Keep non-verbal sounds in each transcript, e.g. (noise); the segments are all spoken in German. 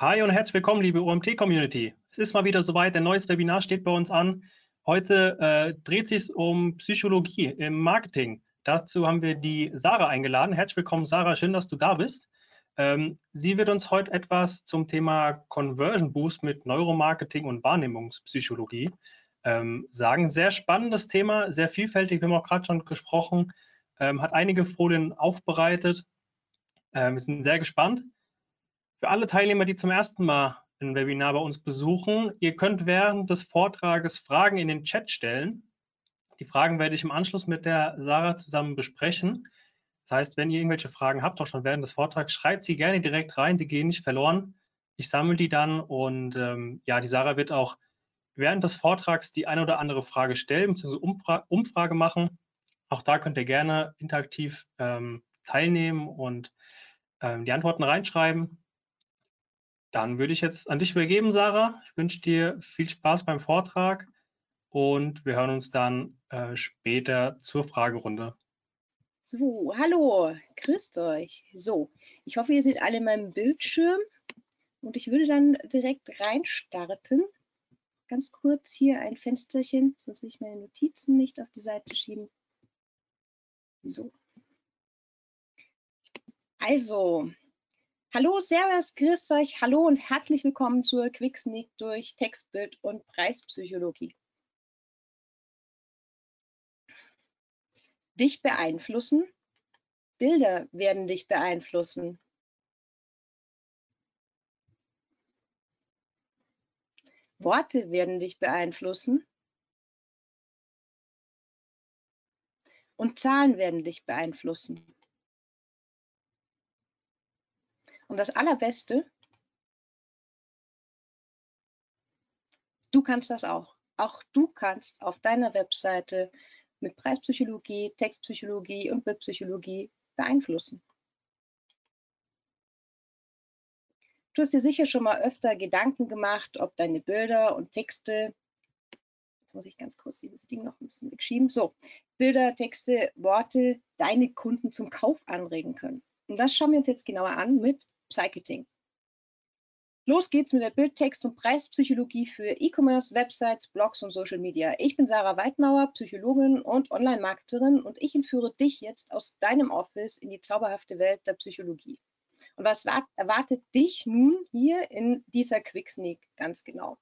Hi und herzlich willkommen, liebe OMT-Community. Es ist mal wieder soweit, ein neues Webinar steht bei uns an. Heute äh, dreht sich um Psychologie im Marketing. Dazu haben wir die Sarah eingeladen. Herzlich willkommen, Sarah. Schön, dass du da bist. Ähm, sie wird uns heute etwas zum Thema Conversion Boost mit Neuromarketing und Wahrnehmungspsychologie ähm, sagen. Sehr spannendes Thema, sehr vielfältig. Wir haben auch gerade schon gesprochen, ähm, hat einige Folien aufbereitet. Ähm, wir sind sehr gespannt. Für alle Teilnehmer, die zum ersten Mal ein Webinar bei uns besuchen, ihr könnt während des Vortrages Fragen in den Chat stellen. Die Fragen werde ich im Anschluss mit der Sarah zusammen besprechen. Das heißt, wenn ihr irgendwelche Fragen habt, auch schon während des Vortrags, schreibt sie gerne direkt rein. Sie gehen nicht verloren. Ich sammle die dann und ähm, ja, die Sarah wird auch während des Vortrags die eine oder andere Frage stellen, bzw. Umfra Umfrage machen. Auch da könnt ihr gerne interaktiv ähm, teilnehmen und ähm, die Antworten reinschreiben. Dann würde ich jetzt an dich übergeben, Sarah. Ich wünsche dir viel Spaß beim Vortrag und wir hören uns dann äh, später zur Fragerunde. So, hallo, grüßt euch. So, ich hoffe, ihr seht alle meinen Bildschirm und ich würde dann direkt reinstarten. Ganz kurz hier ein Fensterchen, sonst will ich meine Notizen nicht auf die Seite schieben. So. Also, Hallo, Servus, grüß euch, hallo und herzlich willkommen zur Quicksneak durch Textbild und Preispsychologie. Dich beeinflussen? Bilder werden dich beeinflussen. Worte werden dich beeinflussen. Und Zahlen werden dich beeinflussen. Und das Allerbeste, du kannst das auch. Auch du kannst auf deiner Webseite mit Preispsychologie, Textpsychologie und Bildpsychologie beeinflussen. Du hast dir sicher schon mal öfter Gedanken gemacht, ob deine Bilder und Texte, jetzt muss ich ganz kurz dieses Ding noch ein bisschen wegschieben, so, Bilder, Texte, Worte deine Kunden zum Kauf anregen können. Und das schauen wir uns jetzt genauer an mit Psycheting. Los geht's mit der Bild-, Text- und Preispsychologie für E-Commerce, Websites, Blogs und Social Media. Ich bin Sarah Weidmauer, Psychologin und Online-Marketerin und ich entführe dich jetzt aus deinem Office in die zauberhafte Welt der Psychologie. Und was erwartet dich nun hier in dieser Quick Sneak ganz genau?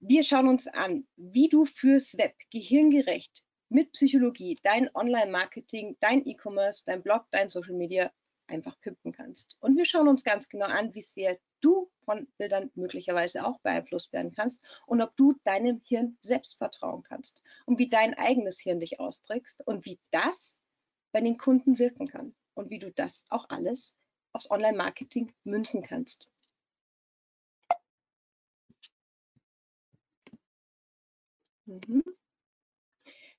Wir schauen uns an, wie du fürs Web gehirngerecht mit Psychologie dein Online-Marketing, dein E-Commerce, dein Blog, dein Social Media einfach pimpen kannst. Und wir schauen uns ganz genau an, wie sehr du von Bildern möglicherweise auch beeinflusst werden kannst und ob du deinem Hirn selbst vertrauen kannst und wie dein eigenes Hirn dich austrickst und wie das bei den Kunden wirken kann und wie du das auch alles aufs Online-Marketing münzen kannst. Mhm.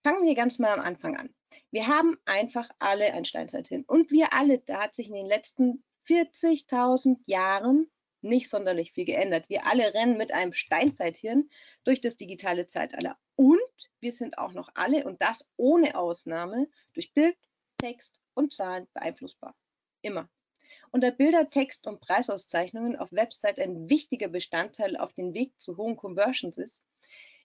Fangen wir ganz mal am Anfang an. Wir haben einfach alle ein Steinzeithirn. Und wir alle, da hat sich in den letzten 40.000 Jahren nicht sonderlich viel geändert. Wir alle rennen mit einem Steinzeithirn durch das digitale Zeitalter. Und wir sind auch noch alle, und das ohne Ausnahme, durch Bild, Text und Zahlen beeinflussbar. Immer. Und da Bilder, Text und Preisauszeichnungen auf Website ein wichtiger Bestandteil auf dem Weg zu hohen Conversions ist,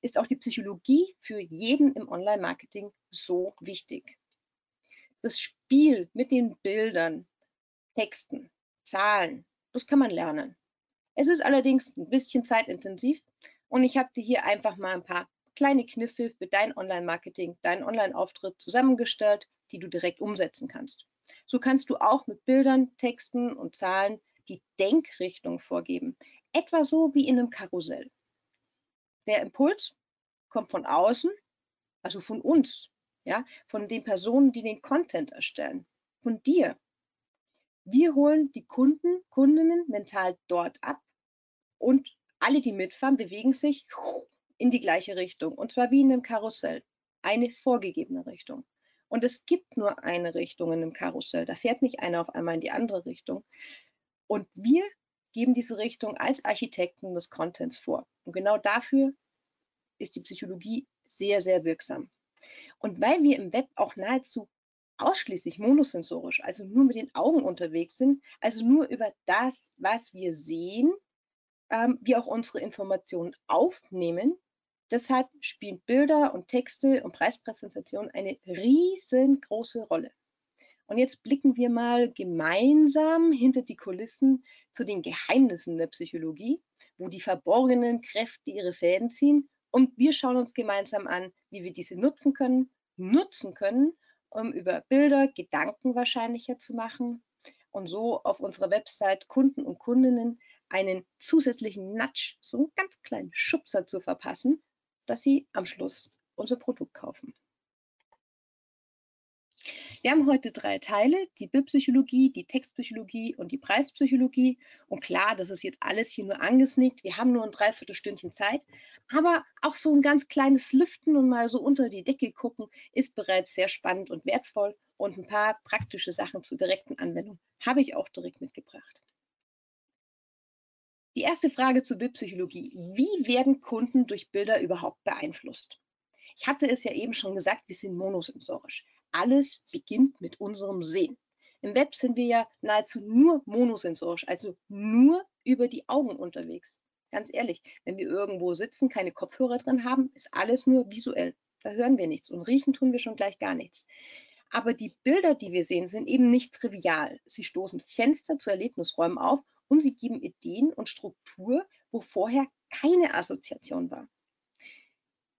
ist auch die Psychologie für jeden im Online-Marketing so wichtig. Das Spiel mit den Bildern, Texten, Zahlen, das kann man lernen. Es ist allerdings ein bisschen zeitintensiv und ich habe dir hier einfach mal ein paar kleine Kniffe für dein Online-Marketing, deinen Online-Auftritt zusammengestellt, die du direkt umsetzen kannst. So kannst du auch mit Bildern, Texten und Zahlen die Denkrichtung vorgeben, etwa so wie in einem Karussell. Der Impuls kommt von außen, also von uns, ja, von den Personen, die den Content erstellen, von dir. Wir holen die Kunden, Kundinnen mental dort ab und alle, die mitfahren, bewegen sich in die gleiche Richtung und zwar wie in einem Karussell, eine vorgegebene Richtung. Und es gibt nur eine Richtung in einem Karussell. Da fährt nicht einer auf einmal in die andere Richtung. Und wir geben diese Richtung als Architekten des Contents vor. Und genau dafür ist die Psychologie sehr, sehr wirksam. Und weil wir im Web auch nahezu ausschließlich monosensorisch, also nur mit den Augen unterwegs sind, also nur über das, was wir sehen, ähm, wir auch unsere Informationen aufnehmen. Deshalb spielen Bilder und Texte und Preispräsentationen eine riesengroße Rolle. Und jetzt blicken wir mal gemeinsam hinter die Kulissen zu den Geheimnissen der Psychologie, wo die verborgenen Kräfte ihre Fäden ziehen. Und wir schauen uns gemeinsam an, wie wir diese nutzen können, nutzen können, um über Bilder Gedanken wahrscheinlicher zu machen und so auf unserer Website Kunden und Kundinnen einen zusätzlichen Nudge, so einen ganz kleinen Schubser zu verpassen, dass sie am Schluss unser Produkt kaufen. Wir haben heute drei Teile, die Bildpsychologie, die Textpsychologie und die Preispsychologie. Und klar, das ist jetzt alles hier nur angesnickt. Wir haben nur ein Dreiviertelstündchen Zeit. Aber auch so ein ganz kleines Lüften und mal so unter die Decke gucken ist bereits sehr spannend und wertvoll. Und ein paar praktische Sachen zur direkten Anwendung habe ich auch direkt mitgebracht. Die erste Frage zur Bildpsychologie. Wie werden Kunden durch Bilder überhaupt beeinflusst? Ich hatte es ja eben schon gesagt, wir sind monosensorisch alles beginnt mit unserem Sehen. Im Web sind wir ja nahezu nur monosensorisch, also nur über die Augen unterwegs. Ganz ehrlich, wenn wir irgendwo sitzen, keine Kopfhörer drin haben, ist alles nur visuell. Da hören wir nichts und riechen tun wir schon gleich gar nichts. Aber die Bilder, die wir sehen, sind eben nicht trivial. Sie stoßen Fenster zu Erlebnisräumen auf und sie geben Ideen und Struktur, wo vorher keine Assoziation war.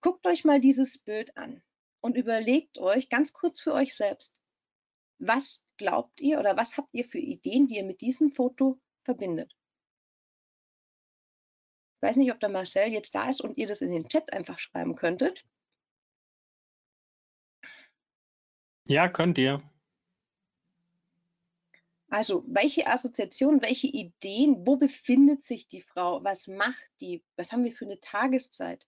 Guckt euch mal dieses Bild an und überlegt euch ganz kurz für euch selbst, was glaubt ihr oder was habt ihr für Ideen, die ihr mit diesem Foto verbindet? Ich weiß nicht, ob der Marcel jetzt da ist und ihr das in den Chat einfach schreiben könntet. Ja, könnt ihr. Also, welche Assoziationen, welche Ideen, wo befindet sich die Frau, was macht die, was haben wir für eine Tageszeit?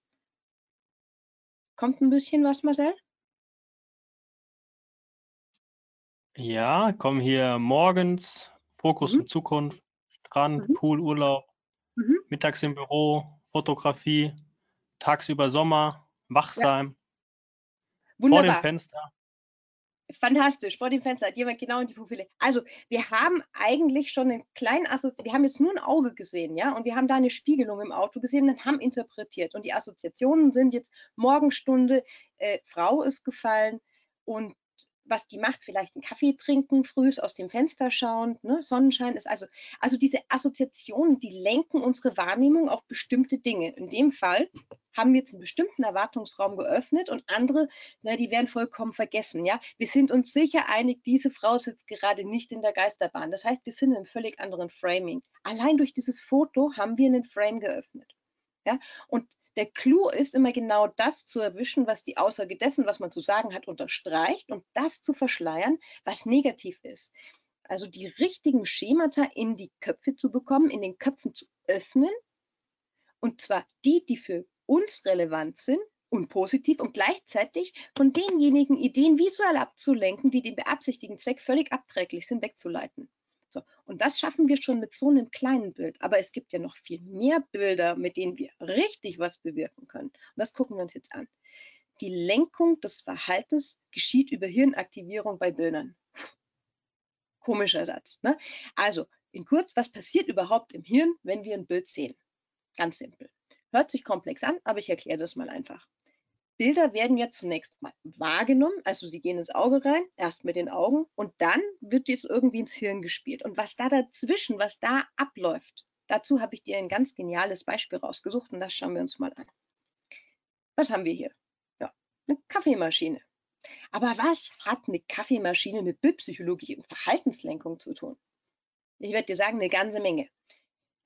Kommt ein bisschen was, Marcel? Ja, kommen hier morgens, Fokus Mhm. in Zukunft, Strand, Mhm. Pool, Urlaub, Mhm. mittags im Büro, Fotografie, tagsüber Sommer, wachsam, vor dem. Fenster. Fantastisch, vor dem Fenster hat jemand genau in die Profile. Also, wir haben eigentlich schon einen kleinen Assozi wir haben jetzt nur ein Auge gesehen, ja, und wir haben da eine Spiegelung im Auto gesehen und haben interpretiert. Und die Assoziationen sind jetzt Morgenstunde, äh, Frau ist gefallen und was die macht, vielleicht einen Kaffee trinken, frühs aus dem Fenster schauen, ne? Sonnenschein ist also, also diese Assoziationen, die lenken unsere Wahrnehmung auf bestimmte Dinge. In dem Fall haben wir jetzt einen bestimmten Erwartungsraum geöffnet und andere, na, die werden vollkommen vergessen, ja. Wir sind uns sicher einig, diese Frau sitzt gerade nicht in der Geisterbahn. Das heißt, wir sind in einem völlig anderen Framing. Allein durch dieses Foto haben wir einen Frame geöffnet. Ja, und der Clou ist immer genau das zu erwischen, was die Aussage dessen, was man zu sagen hat, unterstreicht und das zu verschleiern, was negativ ist. Also die richtigen Schemata in die Köpfe zu bekommen, in den Köpfen zu öffnen und zwar die, die für uns relevant sind und positiv und gleichzeitig von denjenigen Ideen visuell abzulenken, die dem beabsichtigten Zweck völlig abträglich sind, wegzuleiten. So, und das schaffen wir schon mit so einem kleinen Bild. Aber es gibt ja noch viel mehr Bilder, mit denen wir richtig was bewirken können. Und das gucken wir uns jetzt an. Die Lenkung des Verhaltens geschieht über Hirnaktivierung bei Bildern. Komischer Satz. Ne? Also, in kurz, was passiert überhaupt im Hirn, wenn wir ein Bild sehen? Ganz simpel. Hört sich komplex an, aber ich erkläre das mal einfach. Bilder werden ja zunächst mal wahrgenommen, also sie gehen ins Auge rein, erst mit den Augen und dann wird es irgendwie ins Hirn gespielt. Und was da dazwischen, was da abläuft, dazu habe ich dir ein ganz geniales Beispiel rausgesucht und das schauen wir uns mal an. Was haben wir hier? Ja, eine Kaffeemaschine. Aber was hat eine Kaffeemaschine mit Bildpsychologie und Verhaltenslenkung zu tun? Ich werde dir sagen, eine ganze Menge.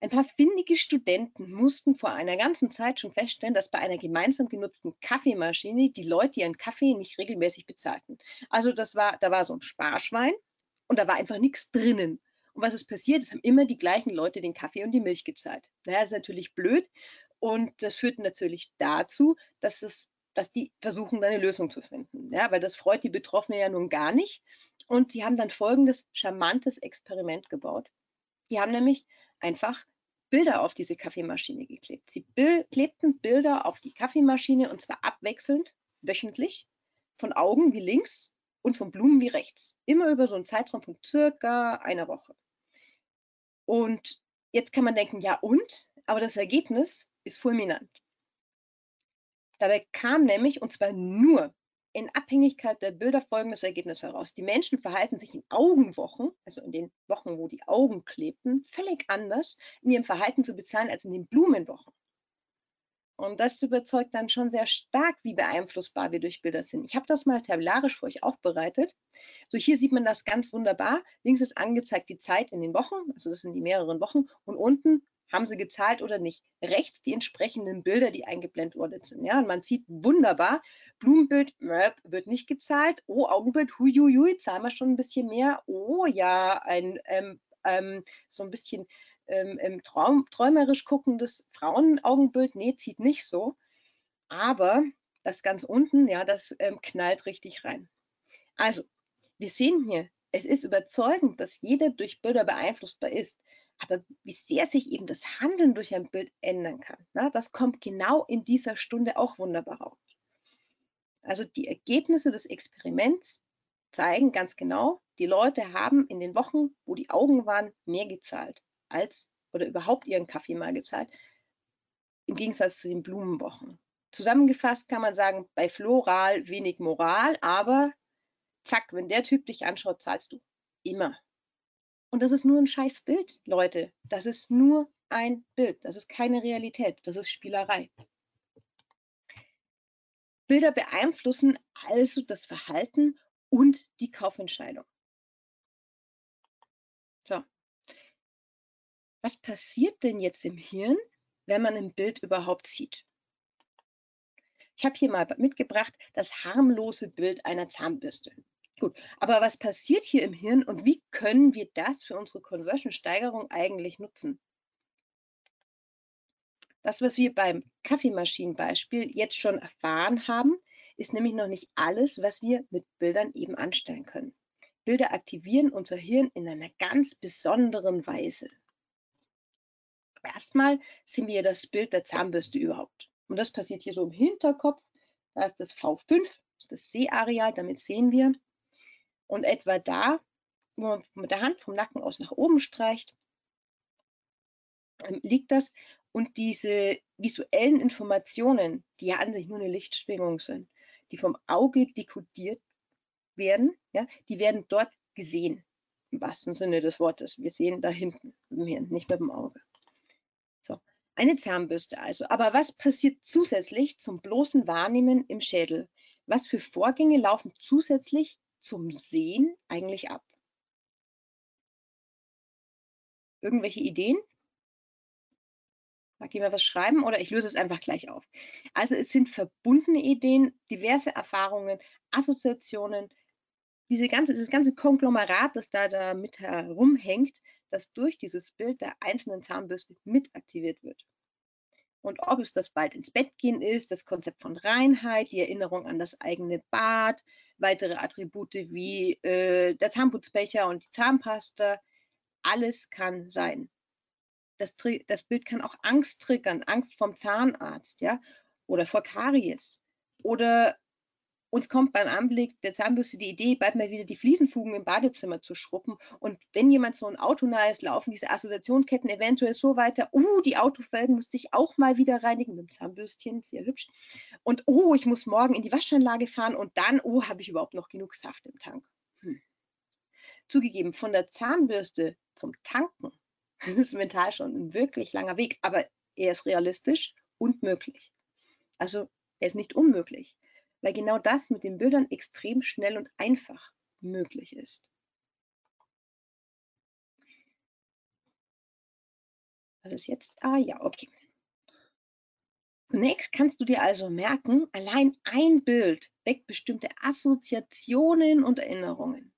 Ein paar findige Studenten mussten vor einer ganzen Zeit schon feststellen, dass bei einer gemeinsam genutzten Kaffeemaschine die Leute ihren Kaffee nicht regelmäßig bezahlten. Also das war, da war so ein Sparschwein und da war einfach nichts drinnen. Und was ist passiert? Es haben immer die gleichen Leute den Kaffee und die Milch gezahlt. Naja, ist natürlich blöd und das führt natürlich dazu, dass es dass die versuchen, eine Lösung zu finden. Ja, weil das freut die Betroffenen ja nun gar nicht. Und sie haben dann folgendes charmantes Experiment gebaut. Die haben nämlich einfach Bilder auf diese Kaffeemaschine geklebt. Sie klebten Bilder auf die Kaffeemaschine und zwar abwechselnd, wöchentlich, von Augen wie links und von Blumen wie rechts. Immer über so einen Zeitraum von circa einer Woche. Und jetzt kann man denken, ja und? Aber das Ergebnis ist fulminant. Dabei kam nämlich, und zwar nur in Abhängigkeit der Bilder folgendes Ergebnis heraus. Die Menschen verhalten sich in Augenwochen, also in den Wochen, wo die Augen klebten, völlig anders in ihrem Verhalten zu bezahlen als in den Blumenwochen. Und das überzeugt dann schon sehr stark, wie beeinflussbar wir durch Bilder sind. Ich habe das mal tabellarisch für euch aufbereitet. So hier sieht man das ganz wunderbar. Links ist angezeigt die Zeit in den Wochen, also das sind die mehreren Wochen. Und unten haben sie gezahlt oder nicht. Rechts die entsprechenden Bilder, die eingeblendet worden sind. Ja, und man sieht wunderbar, Blumenbild wird nicht gezahlt. Oh, Augenbild, huiuiui, zahlen wir schon ein bisschen mehr. Oh ja, ein ähm, ähm, so ein bisschen ähm, Traum, träumerisch guckendes Frauenaugenbild. Nee, zieht nicht so. Aber das ganz unten, ja, das ähm, knallt richtig rein. Also, wir sehen hier, es ist überzeugend, dass jeder durch Bilder beeinflussbar ist. Aber wie sehr sich eben das Handeln durch ein Bild ändern kann, na, das kommt genau in dieser Stunde auch wunderbar raus. Also die Ergebnisse des Experiments zeigen ganz genau, die Leute haben in den Wochen, wo die Augen waren, mehr gezahlt als oder überhaupt ihren Kaffee mal gezahlt, im Gegensatz zu den Blumenwochen. Zusammengefasst kann man sagen, bei Floral wenig Moral, aber zack, wenn der Typ dich anschaut, zahlst du immer. Und das ist nur ein scheiß Bild, Leute. Das ist nur ein Bild. Das ist keine Realität. Das ist Spielerei. Bilder beeinflussen also das Verhalten und die Kaufentscheidung. So. Was passiert denn jetzt im Hirn, wenn man ein Bild überhaupt sieht? Ich habe hier mal mitgebracht das harmlose Bild einer Zahnbürste. Gut, aber was passiert hier im Hirn und wie können wir das für unsere Conversion-Steigerung eigentlich nutzen? Das, was wir beim Kaffeemaschinenbeispiel jetzt schon erfahren haben, ist nämlich noch nicht alles, was wir mit Bildern eben anstellen können. Bilder aktivieren unser Hirn in einer ganz besonderen Weise. Erstmal sehen wir das Bild der Zahnbürste überhaupt. Und das passiert hier so im Hinterkopf. Da ist das V5, das ist das Sehareal, damit sehen wir, und etwa da, wo man mit der Hand vom Nacken aus nach oben streicht, ähm, liegt das. Und diese visuellen Informationen, die ja an sich nur eine Lichtschwingung sind, die vom Auge dekodiert werden, ja, die werden dort gesehen, im wahrsten Sinne des Wortes. Wir sehen da hinten, nicht mit dem Auge. So, eine Zahnbürste also. Aber was passiert zusätzlich zum bloßen Wahrnehmen im Schädel? Was für Vorgänge laufen zusätzlich zum Sehen eigentlich ab? Irgendwelche Ideen? Mag jemand was schreiben oder ich löse es einfach gleich auf. Also es sind verbundene Ideen, diverse Erfahrungen, Assoziationen, diese ganze, dieses ganze Konglomerat, das da, da mit herumhängt, das durch dieses Bild der einzelnen Zahnbürste mit aktiviert wird. Und ob es das bald ins Bett gehen ist, das Konzept von Reinheit, die Erinnerung an das eigene Bad, weitere Attribute wie äh, der Zahnputzbecher und die Zahnpasta, alles kann sein. Das, das, Bild kann auch Angst triggern, Angst vom Zahnarzt, ja, oder vor Karies oder uns kommt beim Anblick der Zahnbürste die Idee, bald mal wieder die Fliesenfugen im Badezimmer zu schruppen. Und wenn jemand so ein Auto nahe ist, laufen diese Assoziationsketten eventuell so weiter. Uh, die Autofelgen müsste ich auch mal wieder reinigen mit dem Zahnbürstchen, sehr hübsch. Und oh, ich muss morgen in die Waschanlage fahren und dann, oh, habe ich überhaupt noch genug Saft im Tank. Hm. Zugegeben, von der Zahnbürste zum Tanken (laughs) das ist mental schon ein wirklich langer Weg, aber er ist realistisch und möglich. Also er ist nicht unmöglich weil genau das mit den Bildern extrem schnell und einfach möglich ist. Was ist jetzt? Ah ja, okay. Zunächst kannst du dir also merken, allein ein Bild weckt bestimmte Assoziationen und Erinnerungen.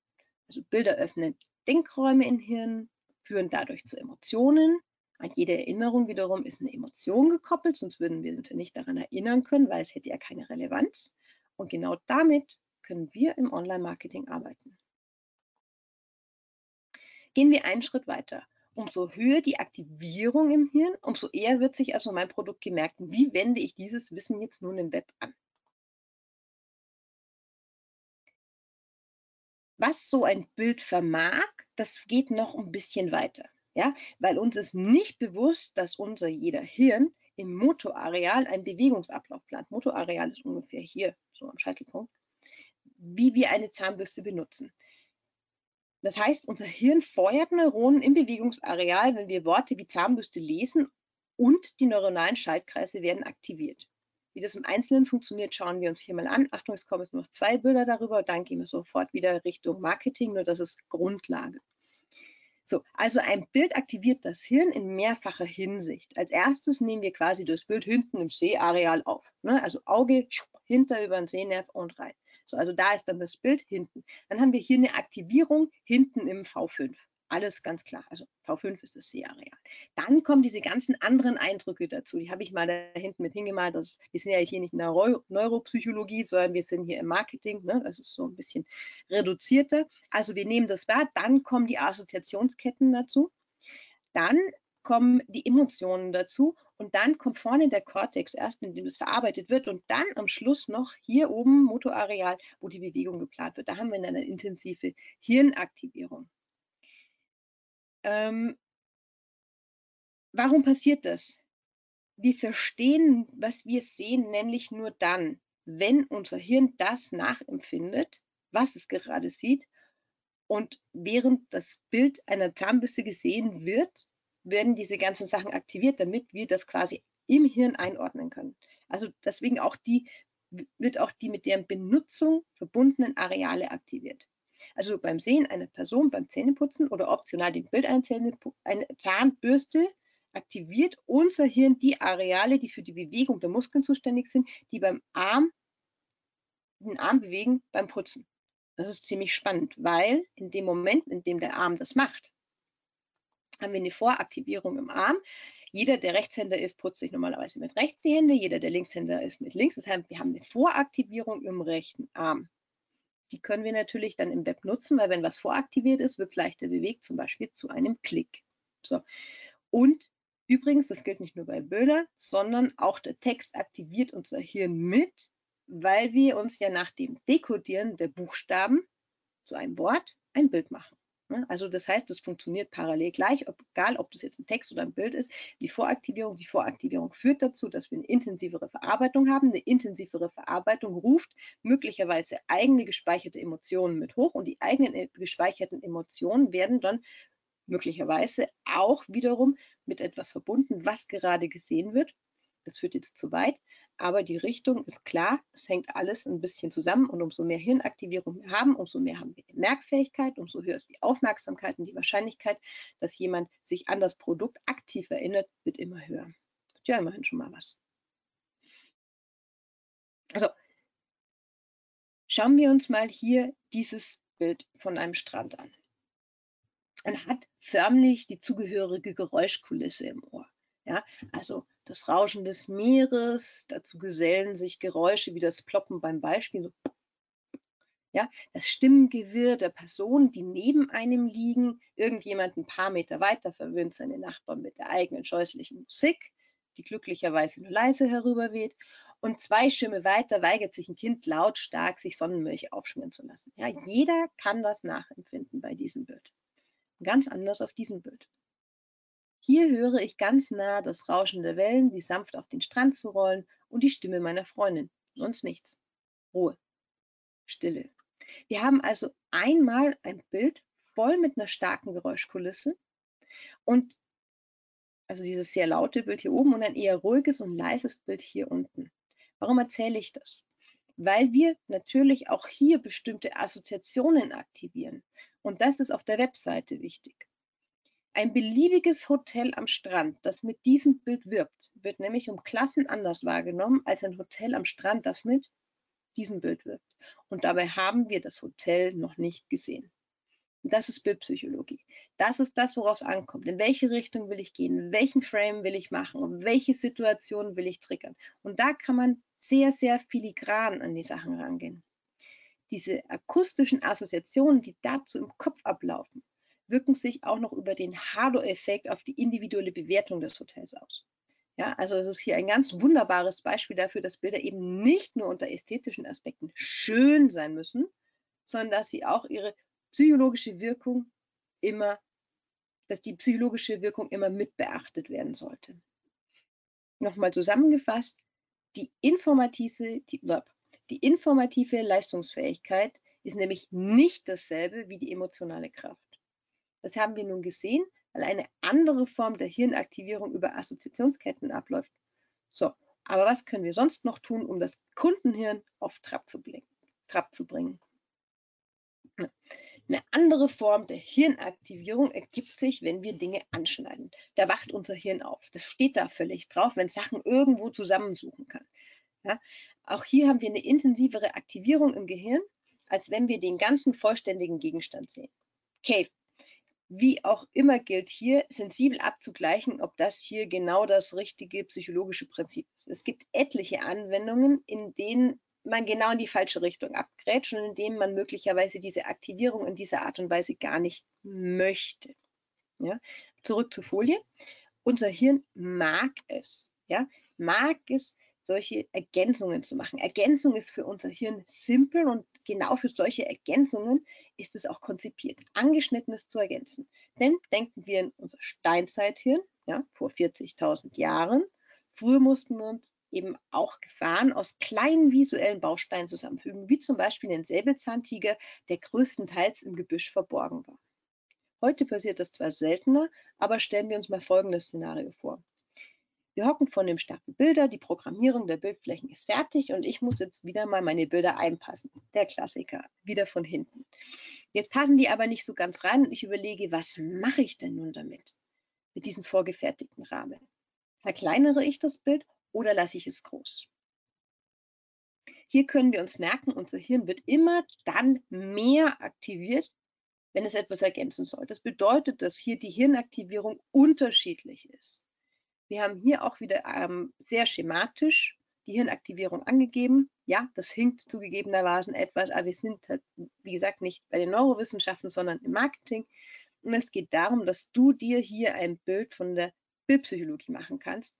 Also Bilder öffnen Denkräume im Hirn, führen dadurch zu Emotionen. An jede Erinnerung wiederum ist eine Emotion gekoppelt, sonst würden wir uns nicht daran erinnern können, weil es hätte ja keine Relevanz. Und genau damit können wir im Online-Marketing arbeiten. Gehen wir einen Schritt weiter. Umso höher die Aktivierung im Hirn, umso eher wird sich also mein Produkt gemerkt. Wie wende ich dieses Wissen jetzt nun im Web an? was so ein Bild vermag, das geht noch ein bisschen weiter. Ja, weil uns ist nicht bewusst, dass unser jeder Hirn im Motorareal einen Bewegungsablauf plant. Motorareal ist ungefähr hier, so am Scheitelpunkt, wie wir eine Zahnbürste benutzen. Das heißt, unser Hirn feuert Neuronen im Bewegungsareal, wenn wir Worte wie Zahnbürste lesen und die neuronalen Schaltkreise werden aktiviert. Wie das im Einzelnen funktioniert, schauen wir uns hier mal an. Achtung, es kommen jetzt noch zwei Bilder darüber, dann gehen wir sofort wieder Richtung Marketing, nur das ist Grundlage. So, also ein Bild aktiviert das Hirn in mehrfacher Hinsicht. Als erstes nehmen wir quasi das Bild hinten im Sehareal auf. Ne? Also Auge hinter über den Sehnerv und rein. So, also da ist dann das Bild hinten. Dann haben wir hier eine Aktivierung hinten im V5. Alles ganz klar. Also V5 ist das Sehareal. Dann kommen diese ganzen anderen Eindrücke dazu. Die habe ich mal da hinten mit hingemalt. Das, wir sind ja hier nicht in der Neuropsychologie, sondern wir sind hier im Marketing. Ne? Das ist so ein bisschen reduzierter. Also wir nehmen das wahr. Dann kommen die Assoziationsketten dazu. Dann kommen die Emotionen dazu und dann kommt vorne der Kortex erst, in dem es verarbeitet wird und dann am Schluss noch hier oben Motorareal, wo die Bewegung geplant wird. Da haben wir dann eine intensive Hirnaktivierung. Ähm, warum passiert das? Wir verstehen, was wir sehen, nämlich nur dann, wenn unser Hirn das nachempfindet, was es gerade sieht. Und während das Bild einer Zahnbürste gesehen wird, werden diese ganzen Sachen aktiviert, damit wir das quasi im Hirn einordnen können. Also deswegen auch die, wird auch die mit deren Benutzung verbundenen Areale aktiviert. Also beim Sehen einer Person, beim Zähneputzen oder optional dem Bild einer, eine Zahnbürste aktiviert unser Hirn die Areale, die für die Bewegung der Muskeln zuständig sind, die beim Arm, den Arm bewegen beim Putzen. Das ist ziemlich spannend, weil in dem Moment, in dem der Arm das macht, haben wir eine Voraktivierung im Arm. Jeder, der Rechtshänder ist, putzt sich normalerweise mit rechts die Hände, jeder, der Linkshänder ist, mit links. Das heißt, wir haben eine Voraktivierung im rechten Arm. Die können wir natürlich dann im Web nutzen, weil wenn was voraktiviert ist, wird es leichter bewegt, zum Beispiel zu einem Klick. So. Und übrigens, das gilt nicht nur bei Bildern, sondern auch der Text aktiviert unser Hirn mit, weil wir uns ja nach dem Dekodieren der Buchstaben zu einem Wort ein Bild machen. Ne? Also das heißt, es funktioniert parallel gleich, ob, egal ob das jetzt ein Text oder ein Bild ist. Die Voraktivierung, die Voraktivierung führt dazu, dass wir eine intensivere Verarbeitung haben. Eine intensivere Verarbeitung ruft möglicherweise eigene gespeicherte Emotionen mit hoch und die eigenen äh, gespeicherten Emotionen werden dann möglicherweise auch wiederum mit etwas verbunden, was gerade gesehen wird. Das führt jetzt zu weit, aber die Richtung ist klar, es hängt alles ein bisschen zusammen und umso mehr Hirnaktivierung wir haben, umso mehr haben wir die Merkfähigkeit, umso höher ist die Aufmerksamkeit und die Wahrscheinlichkeit, dass jemand sich an das Produkt aktiv erinnert, wird immer höher. Ja, immerhin schon mal was. Also, schauen wir uns mal hier dieses Bild von einem Strand an. Man hat förmlich die zugehörige Geräuschkulisse im Ohr. Ja, also das Rauschen des Meeres, dazu gesellen sich Geräusche wie das Ploppen beim Beispiel, ja, das Stimmengewirr der Personen, die neben einem liegen, irgendjemand ein paar Meter weiter verwöhnt seine Nachbarn mit der eigenen scheußlichen Musik, die glücklicherweise nur leise herüberweht, und zwei Schirme weiter weigert sich ein Kind lautstark, sich Sonnenmilch aufschmieren zu lassen. Ja, jeder kann das nachempfinden bei diesem Bild. Ganz anders auf diesem Bild. Hier höre ich ganz nah das Rauschen der Wellen, die sanft auf den Strand zu rollen und die Stimme meiner Freundin. Sonst nichts. Ruhe. Stille. Wir haben also einmal ein Bild voll mit einer starken Geräuschkulisse und also dieses sehr laute Bild hier oben und ein eher ruhiges und leises Bild hier unten. Warum erzähle ich das? Weil wir natürlich auch hier bestimmte Assoziationen aktivieren. Und das ist auf der Webseite wichtig. Ein beliebiges Hotel am Strand, das mit diesem Bild wirbt, wird nämlich um Klassen anders wahrgenommen als ein Hotel am Strand, das mit diesem Bild wirbt. Und dabei haben wir das Hotel noch nicht gesehen. Das ist Bildpsychologie. Das ist das, worauf es ankommt. In welche Richtung will ich gehen? Welchen Frame will ich machen? Welche Situation will ich triggern? Und da kann man sehr, sehr filigran an die Sachen rangehen. Diese akustischen Assoziationen, die dazu im Kopf ablaufen, wirken sich auch noch über den Halo-Effekt auf die individuelle Bewertung des Hotels aus. Ja, also es ist hier ein ganz wunderbares Beispiel dafür, dass Bilder eben nicht nur unter ästhetischen Aspekten schön sein müssen, sondern dass sie auch ihre psychologische Wirkung immer, dass die psychologische Wirkung immer mit beachtet werden sollte. Nochmal zusammengefasst, die informative, die, die informative Leistungsfähigkeit ist nämlich nicht dasselbe wie die emotionale Kraft. Das haben wir nun gesehen, weil eine andere Form der Hirnaktivierung über Assoziationsketten abläuft. So, aber was können wir sonst noch tun, um das Kundenhirn auf Trab zu, Trab zu bringen? Eine andere Form der Hirnaktivierung ergibt sich, wenn wir Dinge anschneiden. Da wacht unser Hirn auf. Das steht da völlig drauf, wenn Sachen irgendwo zusammensuchen kann. Ja? Auch hier haben wir eine intensivere Aktivierung im Gehirn, als wenn wir den ganzen vollständigen Gegenstand sehen. Okay, wie auch immer gilt hier, sensibel abzugleichen, ob das hier genau das richtige psychologische Prinzip ist. Es gibt etliche Anwendungen, in denen man genau in die falsche Richtung abgrätscht und in denen man möglicherweise diese Aktivierung in dieser Art und Weise gar nicht möchte. Ja? Zurück zur Folie. Unser Hirn mag es, ja, mag es, solche Ergänzungen zu machen. Ergänzung ist für unser Hirn simpel und genau für solche Ergänzungen ist es auch konzipiert, angeschnittenes zu ergänzen. Denn denken wir in unser Steinzeithirn, ja, vor 40.000 Jahren. Früher mussten wir uns eben auch Gefahren aus kleinen visuellen Bausteinen zusammenfügen, wie zum Beispiel den Säbelzahntiger, der größtenteils im Gebüsch verborgen war. Heute passiert das zwar seltener, aber stellen wir uns mal folgendes Szenario vor. Wir hocken von dem Stapel Bilder, die Programmierung der Bildflächen ist fertig und ich muss jetzt wieder mal meine Bilder einpassen. Der Klassiker, wieder von hinten. Jetzt passen die aber nicht so ganz rein und ich überlege, was mache ich denn nun damit? Mit diesem vorgefertigten Rahmen. Verkleinere ich das Bild oder lasse ich es groß? Hier können wir uns merken, unser Hirn wird immer dann mehr aktiviert, wenn es etwas ergänzen soll. Das bedeutet, dass hier die Hirnaktivierung unterschiedlich ist. Wir haben hier auch wieder ähm, sehr schematisch die Hirnaktivierung angegeben. Ja, das hinkt zugegebenermaßen etwas, aber wir sind, halt, wie gesagt, nicht bei den Neurowissenschaften, sondern im Marketing. Und es geht darum, dass du dir hier ein Bild von der Bildpsychologie machen kannst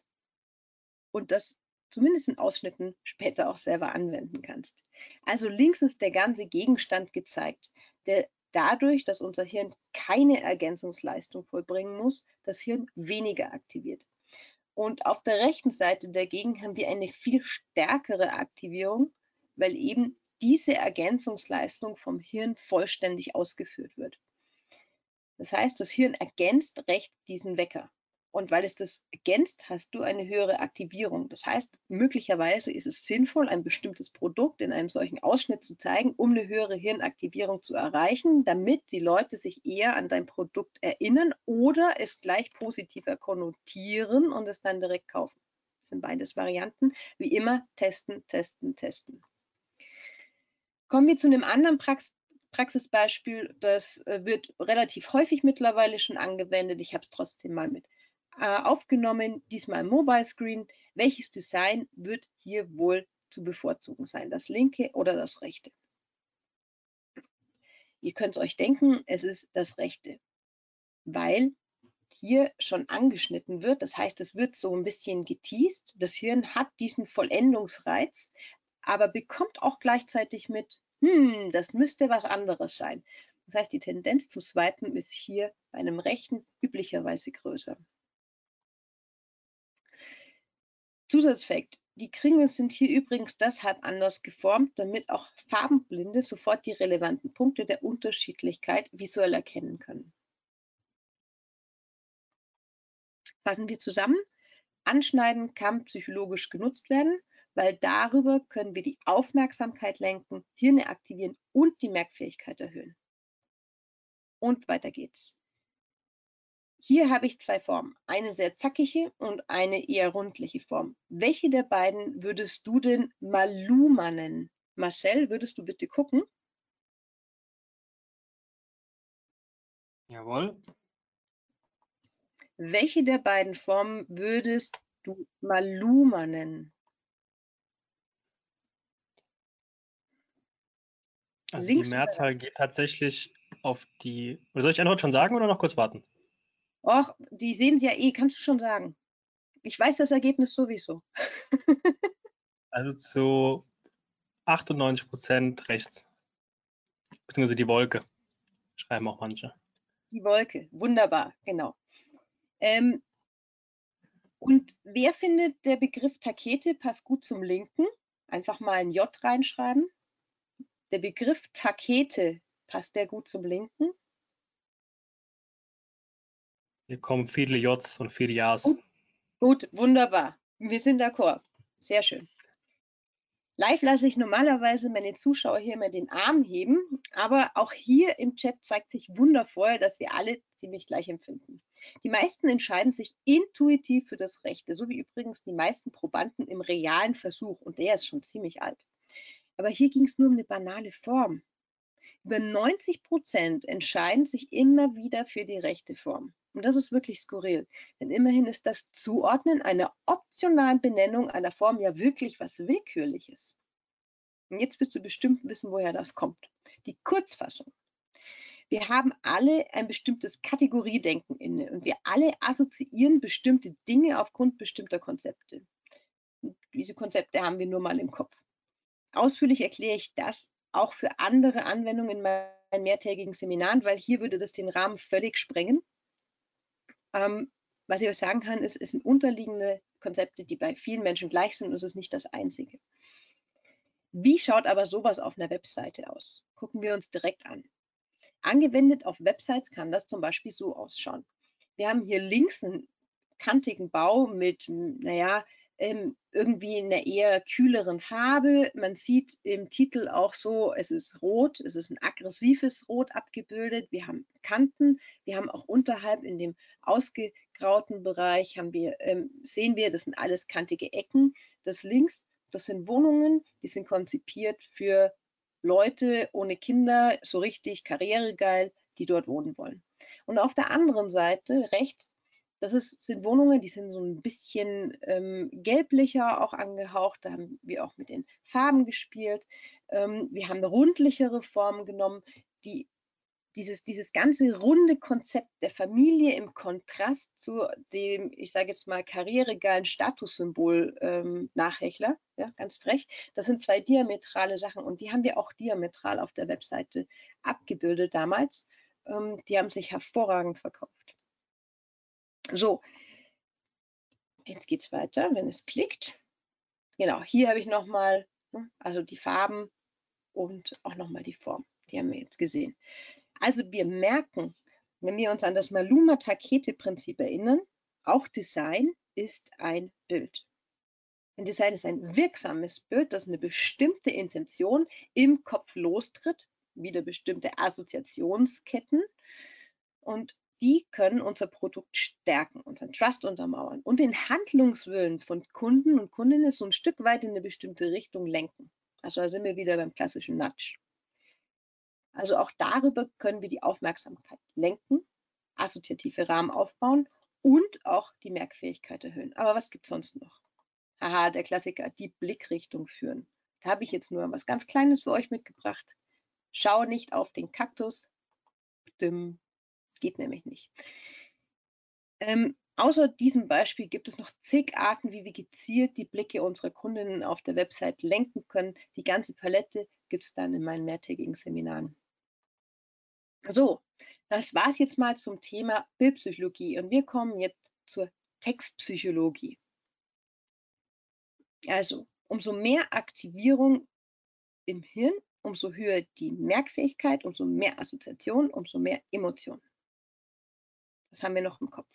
und das zumindest in Ausschnitten später auch selber anwenden kannst. Also links ist der ganze Gegenstand gezeigt, der dadurch, dass unser Hirn keine Ergänzungsleistung vollbringen muss, das Hirn weniger aktiviert. Und auf der rechten Seite dagegen haben wir eine viel stärkere Aktivierung, weil eben diese Ergänzungsleistung vom Hirn vollständig ausgeführt wird. Das heißt, das Hirn ergänzt recht diesen Wecker. Und weil es das ergänzt, hast du eine höhere Aktivierung. Das heißt, möglicherweise ist es sinnvoll, ein bestimmtes Produkt in einem solchen Ausschnitt zu zeigen, um eine höhere Hirnaktivierung zu erreichen, damit die Leute sich eher an dein Produkt erinnern oder es gleich positiver konnotieren und es dann direkt kaufen. Das sind beides Varianten. Wie immer, testen, testen, testen. Kommen wir zu einem anderen Prax Praxisbeispiel. Das äh, wird relativ häufig mittlerweile schon angewendet. Ich habe es trotzdem mal mit aufgenommen, diesmal Mobile Screen. Welches Design wird hier wohl zu bevorzugen sein, das linke oder das rechte? Ihr könnt euch denken, es ist das rechte, weil hier schon angeschnitten wird. Das heißt, es wird so ein bisschen geteased. Das Hirn hat diesen Vollendungsreiz, aber bekommt auch gleichzeitig mit, hm, das müsste was anderes sein. Das heißt, die Tendenz zu swipen ist hier bei einem rechten üblicherweise größer. Zusatzfakt. Die Kringel sind hier übrigens deshalb anders geformt, damit auch Farbenblinde sofort die relevanten Punkte der Unterschiedlichkeit visuell erkennen können. Fassen wir zusammen. Anschneiden kann psychologisch genutzt werden, weil darüber können wir die Aufmerksamkeit lenken, Hirne aktivieren und die Merkfähigkeit erhöhen. Und weiter geht's. Hier habe ich zwei Formen, eine sehr zackige und eine eher rundliche Form. Welche der beiden würdest du denn Maluma nennen? Marcel, würdest du bitte gucken? Jawohl. Welche der beiden Formen würdest du Maluma nennen? Also Links die Mehrzahl geht tatsächlich auf die. Oder soll ich Antwort schon sagen oder noch kurz warten? Och, die sehen sie ja eh, kannst du schon sagen. Ich weiß das Ergebnis sowieso. also zu 98 Prozent rechts. Beziehungsweise die Wolke. schreiben auch manche. Die Wolke, wunderbar, genau. Ähm, und wer findet, der Begriff Takete passt gut zum Linken? Einfach mal ein J reinschreiben. Der Begriff Takete, passt der gut zum Linken? Hier kommen viele Js und viele Ja's. Gut, wunderbar. Wir sind d'accord. Sehr schön. Live lasse ich normalerweise meine Zuschauer hier immer den Arm heben, aber auch hier im Chat zeigt sich wundervoll, dass wir alle ziemlich gleich empfinden. Die meisten entscheiden sich intuitiv für das Rechte, so wie übrigens die meisten Probanden im realen Versuch und der ist schon ziemlich alt. Aber hier ging es nur um eine banale Form. Über 90 Prozent entscheiden sich immer wieder für die rechte Form. Und das ist wirklich skurril, denn immerhin ist das Zuordnen einer optionalen Benennung einer Form ja wirklich was Willkürliches. Und jetzt wirst du bestimmt wissen, woher das kommt. Die Kurzfassung. Wir haben alle ein bestimmtes Kategoriedenken inne und wir alle assoziieren bestimmte Dinge aufgrund bestimmter Konzepte. Und diese Konzepte haben wir nur mal im Kopf. Ausführlich erkläre ich das auch für andere Anwendungen in meinen mehrtägigen Seminaren, weil hier würde das den Rahmen völlig sprengen. Ähm, was ich euch sagen kann, ist, es sind unterliegende Konzepte, die bei vielen Menschen gleich sind und es ist nicht das einzige. Wie schaut aber sowas auf einer Webseite aus? Gucken wir uns direkt an. Angewendet auf Websites kann das zum Beispiel so ausschauen. Wir haben hier links einen kantigen Bau mit, naja, ähm, irgendwie in einer eher kühleren Farbe. Man sieht im Titel auch so, es ist rot, es ist ein aggressives Rot abgebildet. Wir haben Kanten, wir haben auch unterhalb in dem ausgegrauten Bereich haben wir, ähm, sehen wir, das sind alles kantige Ecken. Das links, das sind Wohnungen, die sind konzipiert für Leute ohne Kinder, so richtig karrieregeil, die dort wohnen wollen. Und auf der anderen Seite, rechts, das ist, sind Wohnungen, die sind so ein bisschen ähm, gelblicher auch angehaucht. Da haben wir auch mit den Farben gespielt. Ähm, wir haben eine rundlichere Form genommen, die dieses, dieses ganze runde Konzept der Familie im Kontrast zu dem, ich sage jetzt mal, karrieregeilen Statussymbol ähm, Nachhechler, ja, ganz frech. Das sind zwei diametrale Sachen und die haben wir auch diametral auf der Webseite abgebildet damals. Ähm, die haben sich hervorragend verkauft. So, jetzt geht es weiter, wenn es klickt. Genau, hier habe ich nochmal, ne, also die Farben und auch nochmal die Form. Die haben wir jetzt gesehen. Also wir merken, wenn wir uns an das Maluma-Takete-Prinzip erinnern, auch Design ist ein Bild. Ein Design ist ein wirksames Bild, das eine bestimmte Intention im Kopf lostritt, wieder bestimmte Assoziationsketten. Und die können unser Produkt stärken, unseren Trust untermauern und den Handlungswillen von Kunden und Kundinnen so ein Stück weit in eine bestimmte Richtung lenken. Also da sind wir wieder beim klassischen Nudge. Also auch darüber können wir die Aufmerksamkeit lenken, assoziative Rahmen aufbauen und auch die Merkfähigkeit erhöhen. Aber was gibt es sonst noch? Haha, der Klassiker, die Blickrichtung führen. Da habe ich jetzt nur was ganz Kleines für euch mitgebracht. Schau nicht auf den Kaktus. Das geht nämlich nicht. Ähm, außer diesem Beispiel gibt es noch zig Arten, wie wir gezielt die Blicke unserer Kundinnen auf der Website lenken können. Die ganze Palette gibt es dann in meinen mehrtägigen Seminaren. So, das war es jetzt mal zum Thema Bildpsychologie und wir kommen jetzt zur Textpsychologie. Also, umso mehr Aktivierung im Hirn, umso höher die Merkfähigkeit, umso mehr Assoziation, umso mehr Emotionen. Das haben wir noch im Kopf.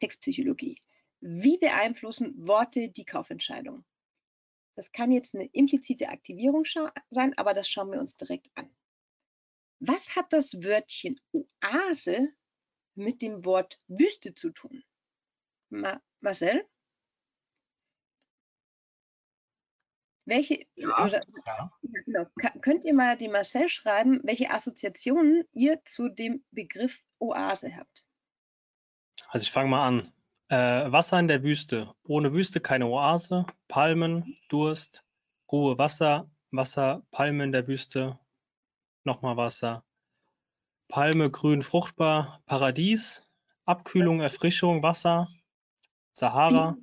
Textpsychologie. Wie beeinflussen Worte die Kaufentscheidung? Das kann jetzt eine implizite Aktivierung sein, aber das schauen wir uns direkt an. Was hat das Wörtchen Oase mit dem Wort Wüste zu tun? Ma Marcel? Welche, ja, oder, ja. Genau, könnt ihr mal dem Marcel schreiben, welche Assoziationen ihr zu dem Begriff Oase habt? Also ich fange mal an. Äh, Wasser in der Wüste. Ohne Wüste keine Oase. Palmen, Durst, Ruhe, Wasser, Wasser, Palmen in der Wüste, nochmal Wasser. Palme, grün, fruchtbar, Paradies, Abkühlung, Erfrischung, Wasser, Sahara.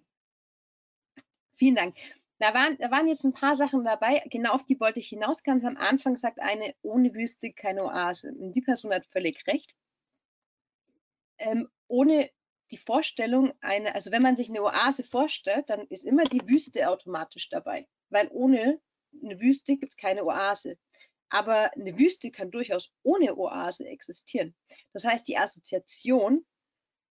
Vielen Dank. da waren, da waren jetzt ein paar Sachen dabei, genau auf die wollte ich hinaus. Ganz am Anfang sagt eine, ohne Wüste keine Oase. Und die Person hat völlig recht. Ähm, ohne die Vorstellung, eine, also wenn man sich eine Oase vorstellt, dann ist immer die Wüste automatisch dabei, weil ohne eine Wüste gibt es keine Oase. Aber eine Wüste kann durchaus ohne Oase existieren. Das heißt, die Assoziation,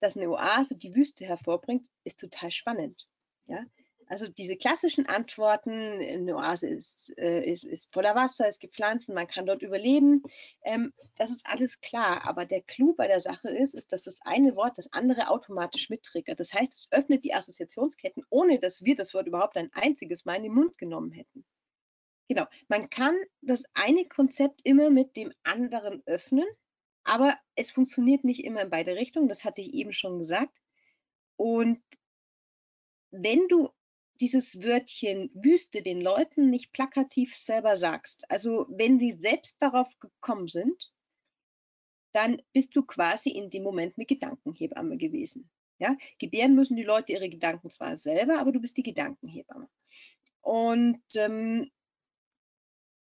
dass eine Oase die Wüste hervorbringt, ist total spannend. Ja? Also diese klassischen Antworten, eine Oase ist, äh, ist, ist, voller Wasser, es gibt Pflanzen, man kann dort überleben, ähm, das ist alles klar. Aber der Clou bei der Sache ist, ist, dass das eine Wort das andere automatisch mittriggert. Das heißt, es öffnet die Assoziationsketten, ohne dass wir das Wort überhaupt ein einziges Mal in den Mund genommen hätten. Genau, man kann das eine Konzept immer mit dem anderen öffnen, aber es funktioniert nicht immer in beide Richtungen, das hatte ich eben schon gesagt. Und wenn du dieses Wörtchen Wüste den Leuten nicht plakativ selber sagst, also wenn sie selbst darauf gekommen sind, dann bist du quasi in dem Moment eine Gedankenhebamme gewesen. Ja? Gebären müssen die Leute ihre Gedanken zwar selber, aber du bist die Gedankenhebamme. Und ähm,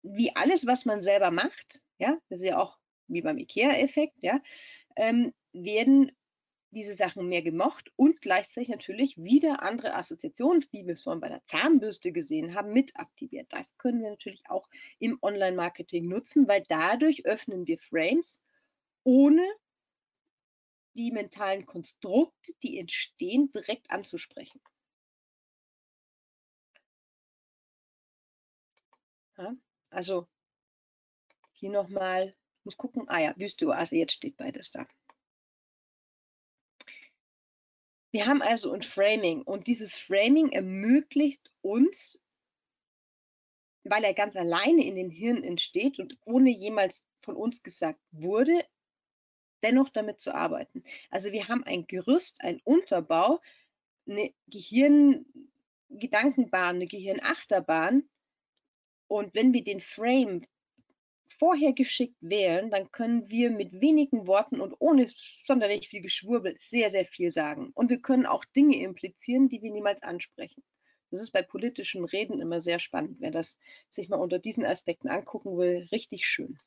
wie alles, was man selber macht, ja, das ist ja auch wie beim IKEA-Effekt, ja, ähm, werden diese Sachen mehr gemocht und gleichzeitig natürlich wieder andere Assoziationen, wie wir es vorhin bei der Zahnbürste gesehen haben, mit aktiviert. Das können wir natürlich auch im Online-Marketing nutzen, weil dadurch öffnen wir Frames, ohne die mentalen Konstrukte, die entstehen, direkt anzusprechen. Ja, also hier nochmal, muss gucken, ah ja, Wüste-Oase, jetzt steht beides da. Wir haben also ein Framing und dieses Framing ermöglicht uns, weil er ganz alleine in den Hirn entsteht und ohne jemals von uns gesagt wurde, dennoch damit zu arbeiten. Also wir haben ein Gerüst, ein Unterbau, eine Gehirngedankenbahn, eine Gehirnachterbahn. Und wenn wir den Frame vorher geschickt wählen, dann können wir mit wenigen Worten und ohne sonderlich viel Geschwurbel sehr, sehr viel sagen. Und wir können auch Dinge implizieren, die wir niemals ansprechen. Das ist bei politischen Reden immer sehr spannend. Wer das sich mal unter diesen Aspekten angucken will, richtig schön.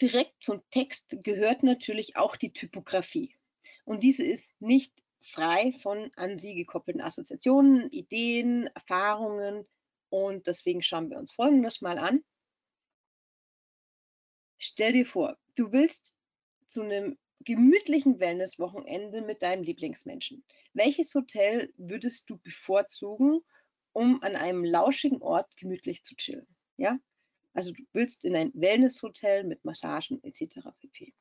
Direkt zum Text gehört natürlich auch die Typografie. Und diese ist nicht frei von an sie gekoppelten Assoziationen, Ideen, Erfahrungen, und deswegen schauen wir uns Folgendes mal an. Stell dir vor, du willst zu einem gemütlichen Wellnesswochenende mit deinem Lieblingsmenschen. Welches Hotel würdest du bevorzugen, um an einem lauschigen Ort gemütlich zu chillen? Ja? Also du willst in ein Wellnesshotel mit Massagen etc. pp.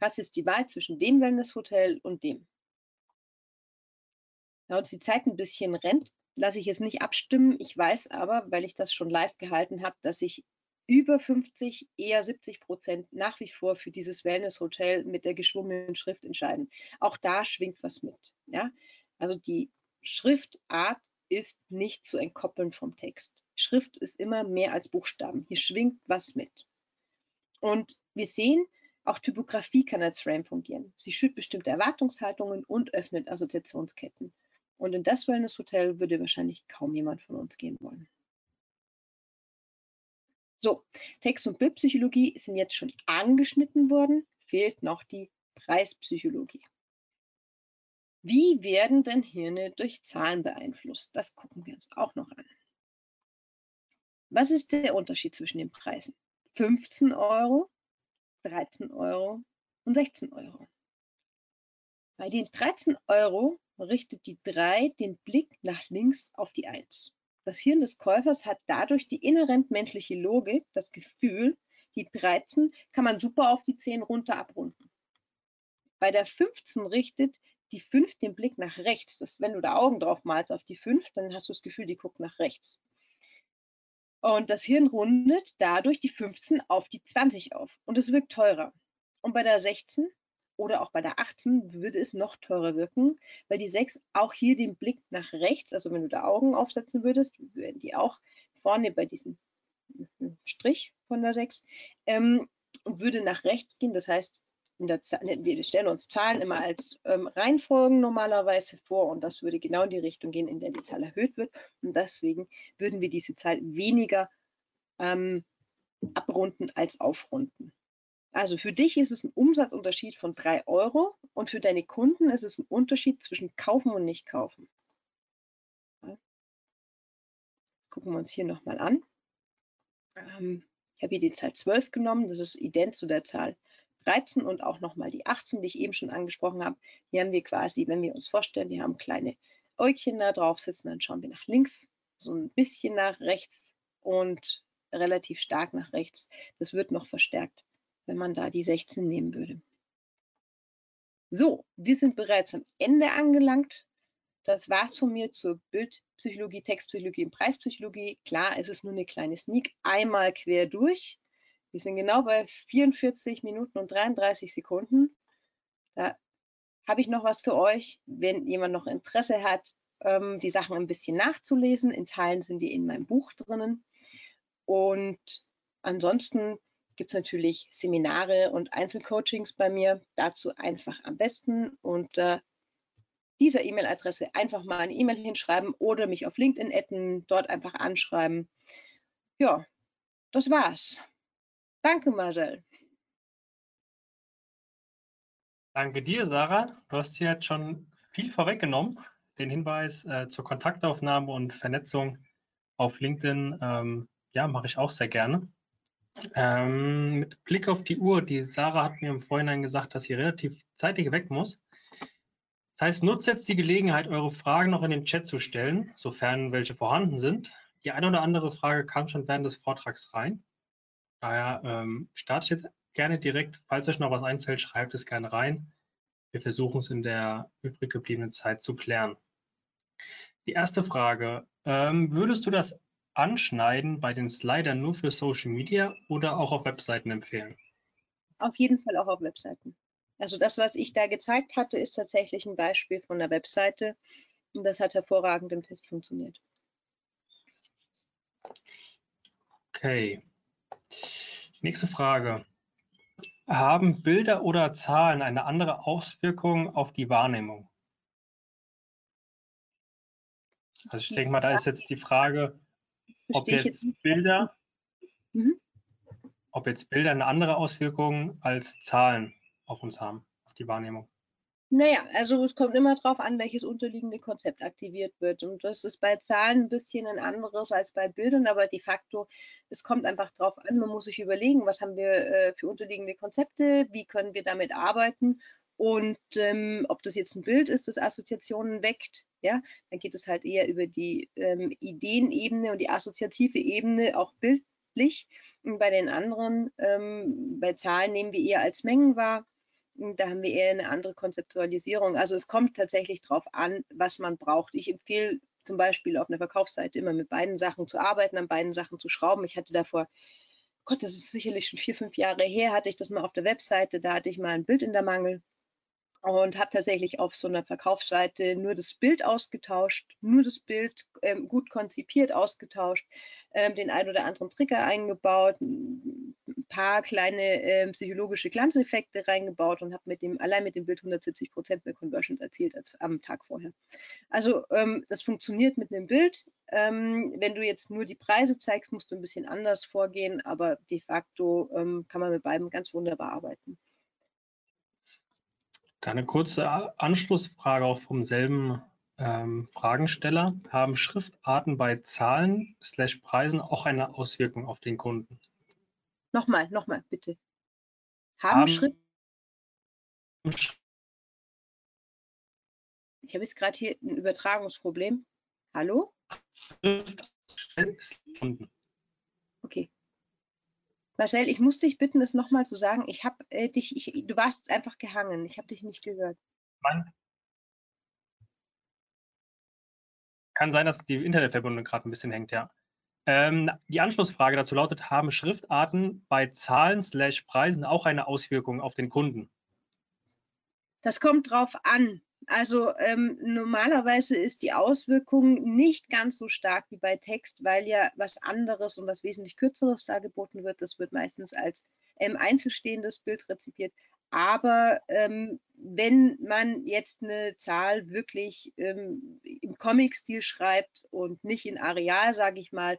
Hast jetzt die Wahl zwischen dem Wellnesshotel und dem. Da uns die Zeit ein bisschen rennt, lasse ich jetzt nicht abstimmen. Ich weiß aber, weil ich das schon live gehalten habe, dass sich über 50, eher 70 Prozent nach wie vor für dieses Wellness-Hotel mit der geschwungenen Schrift entscheiden. Auch da schwingt was mit. Ja? Also die Schriftart ist nicht zu entkoppeln vom Text. Schrift ist immer mehr als Buchstaben. Hier schwingt was mit. Und wir sehen, auch Typografie kann als Frame fungieren. Sie schürt bestimmte Erwartungshaltungen und öffnet Assoziationsketten. Und in das Wellness-Hotel würde wahrscheinlich kaum jemand von uns gehen wollen. So, Text- und Bildpsychologie sind jetzt schon angeschnitten worden, fehlt noch die Preispsychologie. Wie werden denn Hirne durch Zahlen beeinflusst? Das gucken wir uns auch noch an. Was ist der Unterschied zwischen den Preisen? 15 Euro, 13 Euro und 16 Euro. Bei den 13 Euro richtet die 3 den Blick nach links auf die 1. Das Hirn des Käufers hat dadurch die inhärent menschliche Logik, das Gefühl, die 13 kann man super auf die 10 runter abrunden. Bei der 15 richtet die 5 den Blick nach rechts. Das, wenn du da Augen drauf malst auf die 5, dann hast du das Gefühl, die guckt nach rechts. Und das Hirn rundet dadurch die 15 auf die 20 auf und es wirkt teurer. Und bei der 16 oder auch bei der 18 würde es noch teurer wirken, weil die 6 auch hier den Blick nach rechts, also wenn du da Augen aufsetzen würdest, würden die auch vorne bei diesem Strich von der 6, ähm, würde nach rechts gehen. Das heißt, der, wir stellen uns Zahlen immer als ähm, Reihenfolgen normalerweise vor und das würde genau in die Richtung gehen, in der die Zahl erhöht wird. Und deswegen würden wir diese Zahl weniger ähm, abrunden als aufrunden. Also für dich ist es ein Umsatzunterschied von 3 Euro und für deine Kunden ist es ein Unterschied zwischen kaufen und nicht kaufen. Gucken wir uns hier nochmal an. Ähm, ich habe hier die Zahl 12 genommen, das ist ident zu der Zahl 13 und auch nochmal die 18, die ich eben schon angesprochen habe. Hier haben wir quasi, wenn wir uns vorstellen, wir haben kleine Äugchen da drauf sitzen, dann schauen wir nach links, so ein bisschen nach rechts und relativ stark nach rechts. Das wird noch verstärkt, wenn man da die 16 nehmen würde. So, wir sind bereits am Ende angelangt. Das war's von mir zur Bildpsychologie, Textpsychologie und Preispsychologie. Klar, es ist nur eine kleine Sneak, einmal quer durch. Wir sind genau bei 44 Minuten und 33 Sekunden. Da habe ich noch was für euch, wenn jemand noch Interesse hat, ähm, die Sachen ein bisschen nachzulesen. In Teilen sind die in meinem Buch drinnen. Und ansonsten gibt es natürlich Seminare und Einzelcoachings bei mir. Dazu einfach am besten unter dieser E-Mail-Adresse einfach mal eine E-Mail hinschreiben oder mich auf LinkedIn adden, dort einfach anschreiben. Ja, das war's. Danke, Marcel. Danke dir, Sarah. Du hast hier jetzt schon viel vorweggenommen. Den Hinweis äh, zur Kontaktaufnahme und Vernetzung auf LinkedIn ähm, ja, mache ich auch sehr gerne. Ähm, mit Blick auf die Uhr, die Sarah hat mir im Vorhinein gesagt, dass sie relativ zeitig weg muss. Das heißt, nutzt jetzt die Gelegenheit, eure Fragen noch in den Chat zu stellen, sofern welche vorhanden sind. Die eine oder andere Frage kam schon während des Vortrags rein. Daher ähm, starte ich jetzt gerne direkt. Falls euch noch was einfällt, schreibt es gerne rein. Wir versuchen es in der übrig gebliebenen Zeit zu klären. Die erste Frage. Ähm, würdest du das Anschneiden bei den Slidern nur für Social Media oder auch auf Webseiten empfehlen? Auf jeden Fall auch auf Webseiten. Also das, was ich da gezeigt hatte, ist tatsächlich ein Beispiel von der Webseite und das hat hervorragend im Test funktioniert. Okay. Nächste Frage. Haben Bilder oder Zahlen eine andere Auswirkung auf die Wahrnehmung? Also ich denke mal, da ist jetzt die Frage, ob jetzt, Bilder, mhm. ob jetzt Bilder eine andere Auswirkung als Zahlen auf uns haben, auf die Wahrnehmung. Naja, also es kommt immer darauf an, welches unterliegende Konzept aktiviert wird. Und das ist bei Zahlen ein bisschen ein anderes als bei Bildern, aber de facto, es kommt einfach darauf an, man muss sich überlegen, was haben wir äh, für unterliegende Konzepte, wie können wir damit arbeiten und ähm, ob das jetzt ein Bild ist, das Assoziationen weckt, ja, dann geht es halt eher über die ähm, Ideenebene und die assoziative Ebene, auch bildlich. Und bei den anderen, ähm, bei Zahlen nehmen wir eher als Mengen wahr. Da haben wir eher eine andere Konzeptualisierung. Also es kommt tatsächlich darauf an, was man braucht. Ich empfehle zum Beispiel auf einer Verkaufsseite immer mit beiden Sachen zu arbeiten, an beiden Sachen zu schrauben. Ich hatte davor Gott, das ist sicherlich schon vier, fünf Jahre her, hatte ich das mal auf der Webseite, da hatte ich mal ein Bild in der Mangel und habe tatsächlich auf so einer Verkaufsseite nur das Bild ausgetauscht, nur das Bild ähm, gut konzipiert ausgetauscht, ähm, den ein oder anderen Trigger eingebaut, ein paar kleine ähm, psychologische Glanzeffekte reingebaut und habe mit dem allein mit dem Bild 170 Prozent mehr Conversions erzielt als am Tag vorher. Also ähm, das funktioniert mit einem Bild. Ähm, wenn du jetzt nur die Preise zeigst, musst du ein bisschen anders vorgehen, aber de facto ähm, kann man mit beiden ganz wunderbar arbeiten. Eine kurze Anschlussfrage auch vom selben ähm, Fragensteller. Haben Schriftarten bei Zahlen slash Preisen auch eine Auswirkung auf den Kunden? Nochmal, nochmal, bitte. Haben, haben Schrift. Ich habe jetzt gerade hier ein Übertragungsproblem. Hallo? Okay. Marcel, ich muss dich bitten, das nochmal zu sagen. Ich habe äh, dich, ich, du warst einfach gehangen. Ich habe dich nicht gehört. Mann. Kann sein, dass die Internetverbindung gerade ein bisschen hängt, ja. Ähm, die Anschlussfrage dazu lautet, haben Schriftarten bei Zahlen slash Preisen auch eine Auswirkung auf den Kunden? Das kommt drauf an. Also ähm, normalerweise ist die Auswirkung nicht ganz so stark wie bei Text, weil ja was anderes und was wesentlich kürzeres dargeboten wird. Das wird meistens als ähm, einzelstehendes Bild rezipiert. Aber ähm, wenn man jetzt eine Zahl wirklich ähm, im Comic-Stil schreibt und nicht in Areal, sage ich mal,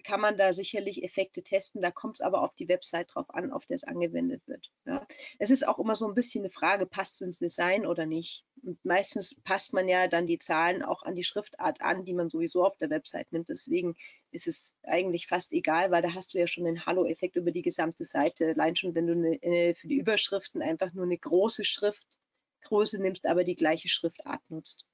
kann man da sicherlich Effekte testen. Da kommt es aber auf die Website drauf an, auf der es angewendet wird. Ja. Es ist auch immer so ein bisschen eine Frage, passt es ins Design oder nicht? Und meistens passt man ja dann die Zahlen auch an die Schriftart an, die man sowieso auf der Website nimmt. Deswegen ist es eigentlich fast egal, weil da hast du ja schon den Halo-Effekt über die gesamte Seite. Allein schon, wenn du eine, äh, für die Überschriften einfach nur eine große Schriftgröße nimmst, aber die gleiche Schriftart nutzt.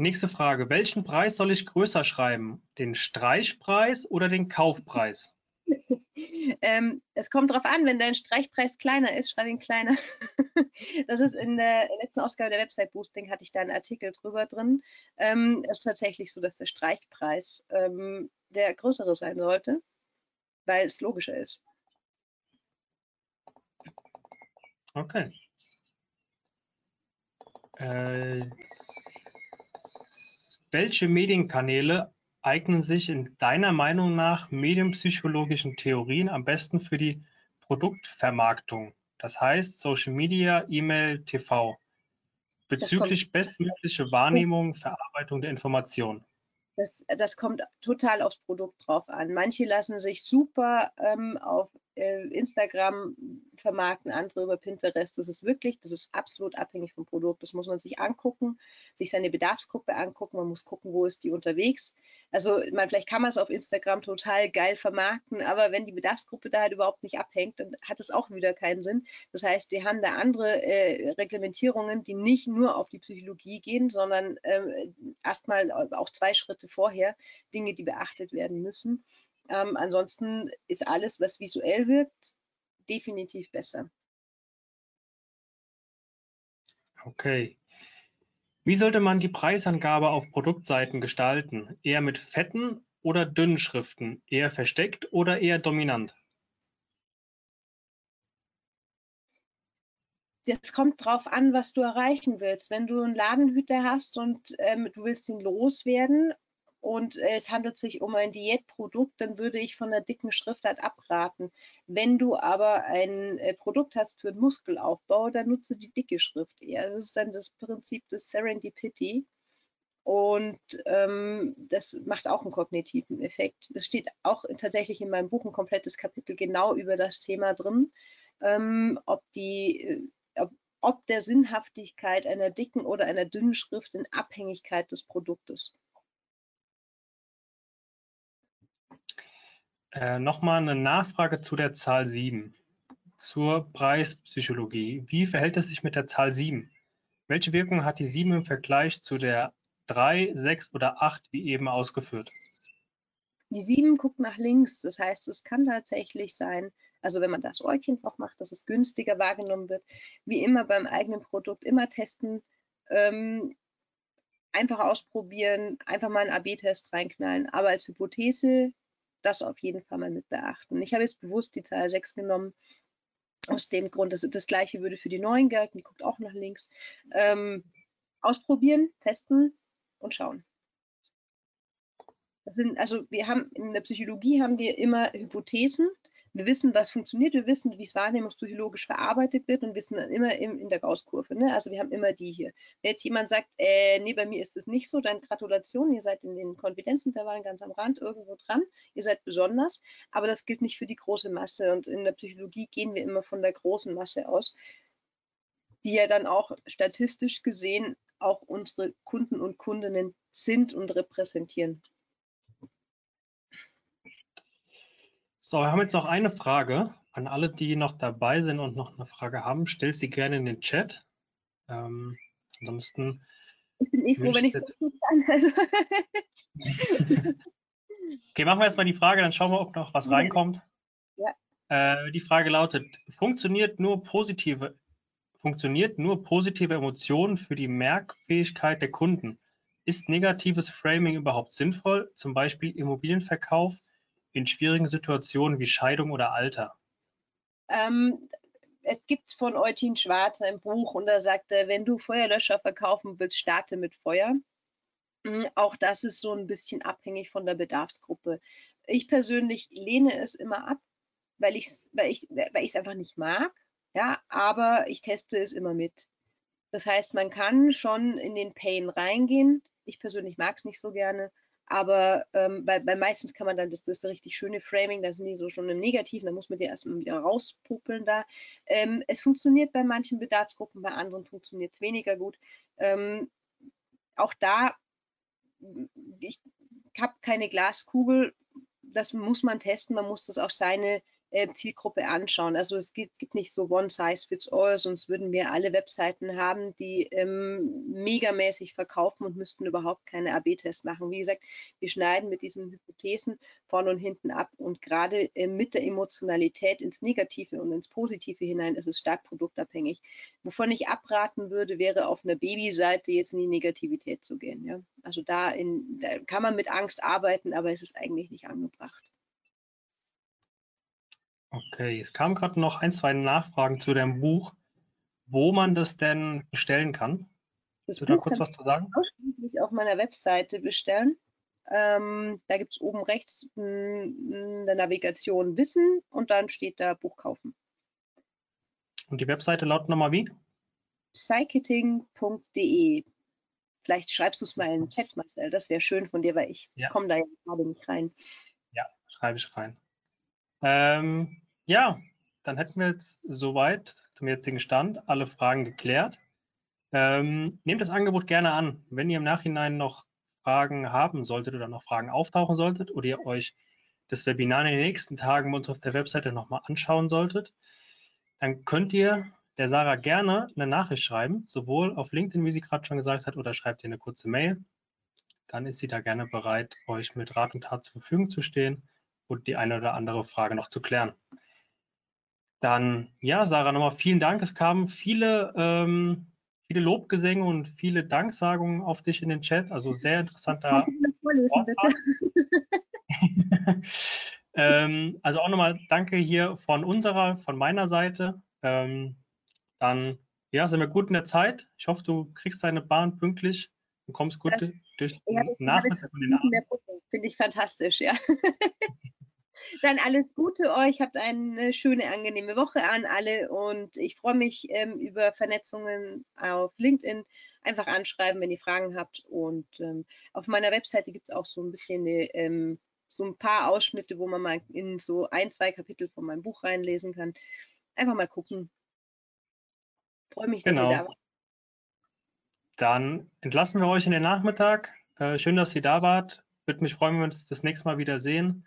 Nächste Frage. Welchen Preis soll ich größer schreiben? Den Streichpreis oder den Kaufpreis? (laughs) ähm, es kommt darauf an, wenn dein Streichpreis kleiner ist, schreibe ihn kleiner. (laughs) das ist in der letzten Ausgabe der Website Boosting, hatte ich da einen Artikel drüber drin. Ähm, es ist tatsächlich so, dass der Streichpreis ähm, der größere sein sollte, weil es logischer ist. Okay. Äh, welche Medienkanäle eignen sich in deiner Meinung nach medienpsychologischen Theorien am besten für die Produktvermarktung? Das heißt Social Media, E-Mail, TV. Bezüglich bestmögliche Wahrnehmung, Verarbeitung der Information. Das, das, kommt total aufs Produkt drauf an. Manche lassen sich super ähm, auf äh, Instagram vermarkten, andere über Pinterest. Das ist wirklich, das ist absolut abhängig vom Produkt. Das muss man sich angucken, sich seine Bedarfsgruppe angucken. Man muss gucken, wo ist die unterwegs. Also man, vielleicht kann man es auf Instagram total geil vermarkten, aber wenn die Bedarfsgruppe da halt überhaupt nicht abhängt, dann hat es auch wieder keinen Sinn. Das heißt, wir haben da andere äh, Reglementierungen, die nicht nur auf die Psychologie gehen, sondern äh, erstmal auch zwei Schritte vorher Dinge, die beachtet werden müssen. Ähm, ansonsten ist alles, was visuell wirkt, definitiv besser. Okay. Wie sollte man die Preisangabe auf Produktseiten gestalten? Eher mit fetten oder dünnen Schriften? Eher versteckt oder eher dominant? Das kommt drauf an, was du erreichen willst. Wenn du einen Ladenhüter hast und ähm, du willst ihn loswerden und äh, es handelt sich um ein Diätprodukt, dann würde ich von der dicken Schriftart abraten. Wenn du aber ein äh, Produkt hast für Muskelaufbau, dann nutze die dicke Schrift eher. Das ist dann das Prinzip des Serendipity. Und ähm, das macht auch einen kognitiven Effekt. Das steht auch tatsächlich in meinem Buch ein komplettes Kapitel genau über das Thema drin, ähm, ob die äh, ob, ob der Sinnhaftigkeit einer dicken oder einer dünnen Schrift in Abhängigkeit des Produktes. Äh, Nochmal eine Nachfrage zu der Zahl 7, zur Preispsychologie. Wie verhält es sich mit der Zahl 7? Welche Wirkung hat die 7 im Vergleich zu der 3, 6 oder 8, wie eben ausgeführt? Die 7 guckt nach links, das heißt, es kann tatsächlich sein, also wenn man das Äugchen drauf macht, dass es günstiger wahrgenommen wird. Wie immer beim eigenen Produkt, immer testen, ähm, einfach ausprobieren, einfach mal einen AB-Test reinknallen. Aber als Hypothese das auf jeden Fall mal mit beachten. Ich habe jetzt bewusst die Zahl 6 genommen, aus dem Grund, dass das gleiche würde für die neuen gelten, die guckt auch nach links. Ähm, ausprobieren, testen und schauen. Sind, also wir haben in der Psychologie haben wir immer Hypothesen, wir wissen, was funktioniert, wir wissen, wie es wahrnehmungspsychologisch verarbeitet wird und wissen dann immer im, in der Gaußkurve. Ne? Also wir haben immer die hier. Wenn jetzt jemand sagt, äh, nee, bei mir ist es nicht so, dann Gratulation, ihr seid in den Konfidenzintervallen ganz am Rand irgendwo dran, ihr seid besonders, aber das gilt nicht für die große Masse und in der Psychologie gehen wir immer von der großen Masse aus, die ja dann auch statistisch gesehen auch unsere Kunden und Kundinnen sind und repräsentieren. So, wir haben jetzt noch eine Frage an alle, die noch dabei sind und noch eine Frage haben. Stellt sie gerne in den Chat. Ähm, ansonsten. Ich bin eh froh, wenn ich so gut kann. (laughs) Also. okay, machen wir erstmal die Frage, dann schauen wir, ob noch was reinkommt. Ja. Äh, die Frage lautet: Funktioniert nur positive, funktioniert nur positive Emotionen für die Merkfähigkeit der Kunden? Ist negatives Framing überhaupt sinnvoll? Zum Beispiel Immobilienverkauf in schwierigen Situationen wie Scheidung oder Alter? Ähm, es gibt von Eutin Schwarz ein Buch und da sagt er, wenn du Feuerlöscher verkaufen willst, starte mit Feuer. Hm, auch das ist so ein bisschen abhängig von der Bedarfsgruppe. Ich persönlich lehne es immer ab, weil ich es weil ich, ich einfach nicht mag. Ja, aber ich teste es immer mit. Das heißt, man kann schon in den Pain reingehen. Ich persönlich mag es nicht so gerne, aber ähm, weil meistens kann man dann, das, das richtig schöne Framing, da sind die so schon im Negativen, da muss man die erstmal wieder rauspuppeln da. Ähm, es funktioniert bei manchen Bedarfsgruppen, bei anderen funktioniert es weniger gut. Ähm, auch da, ich habe keine Glaskugel, das muss man testen, man muss das auf seine Zielgruppe anschauen. Also es gibt, gibt, nicht so One Size Fits All, sonst würden wir alle Webseiten haben, die ähm, megamäßig verkaufen und müssten überhaupt keine AB-Tests machen. Wie gesagt, wir schneiden mit diesen Hypothesen vorne und hinten ab und gerade äh, mit der Emotionalität ins Negative und ins Positive hinein ist es stark produktabhängig. Wovon ich abraten würde, wäre auf einer Babyseite jetzt in die Negativität zu gehen. Ja? Also da, in, da kann man mit Angst arbeiten, aber es ist eigentlich nicht angebracht. Okay, es kamen gerade noch ein, zwei Nachfragen zu dem Buch, wo man das denn bestellen kann. Das Willst du da kurz was zu sagen? Ausschließlich auf meiner Webseite bestellen. Ähm, da gibt es oben rechts in der Navigation Wissen und dann steht da Buch kaufen. Und die Webseite lautet nochmal wie? psychiting.de. Vielleicht schreibst du es mal in den Chat, Marcel. Das wäre schön von dir, weil ich ja. komme da ja gerade nicht rein. Ja, schreibe ich rein. Ähm, ja, dann hätten wir jetzt soweit zum jetzigen Stand alle Fragen geklärt. Ähm, nehmt das Angebot gerne an. Wenn ihr im Nachhinein noch Fragen haben solltet oder noch Fragen auftauchen solltet oder ihr euch das Webinar in den nächsten Tagen bei uns auf der Webseite nochmal anschauen solltet, dann könnt ihr der Sarah gerne eine Nachricht schreiben, sowohl auf LinkedIn, wie sie gerade schon gesagt hat, oder schreibt ihr eine kurze Mail. Dann ist sie da gerne bereit, euch mit Rat und Tat zur Verfügung zu stehen und die eine oder andere Frage noch zu klären. Dann, ja, Sarah, nochmal vielen Dank. Es kamen viele, ähm, viele Lobgesänge und viele Danksagungen auf dich in den Chat. Also sehr interessanter. Vorlesen, bitte. (laughs) ähm, also auch nochmal danke hier von unserer, von meiner Seite. Ähm, dann, ja, sind wir gut in der Zeit. Ich hoffe, du kriegst deine Bahn pünktlich und kommst gut das, durch den Nachmittag und den Abend. Finde ich fantastisch, ja. (laughs) Dann alles Gute euch, habt eine schöne, angenehme Woche an alle und ich freue mich ähm, über Vernetzungen auf LinkedIn. Einfach anschreiben, wenn ihr Fragen habt. Und ähm, auf meiner Webseite gibt es auch so ein bisschen eine, ähm, so ein paar Ausschnitte, wo man mal in so ein, zwei Kapitel von meinem Buch reinlesen kann. Einfach mal gucken. Freue mich, dass genau. ihr da wart. Dann entlassen wir euch in den Nachmittag. Äh, schön, dass ihr da wart. Würde mich freuen, wenn wir uns das nächste Mal wieder sehen.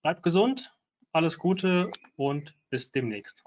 Bleibt gesund, alles Gute und bis demnächst.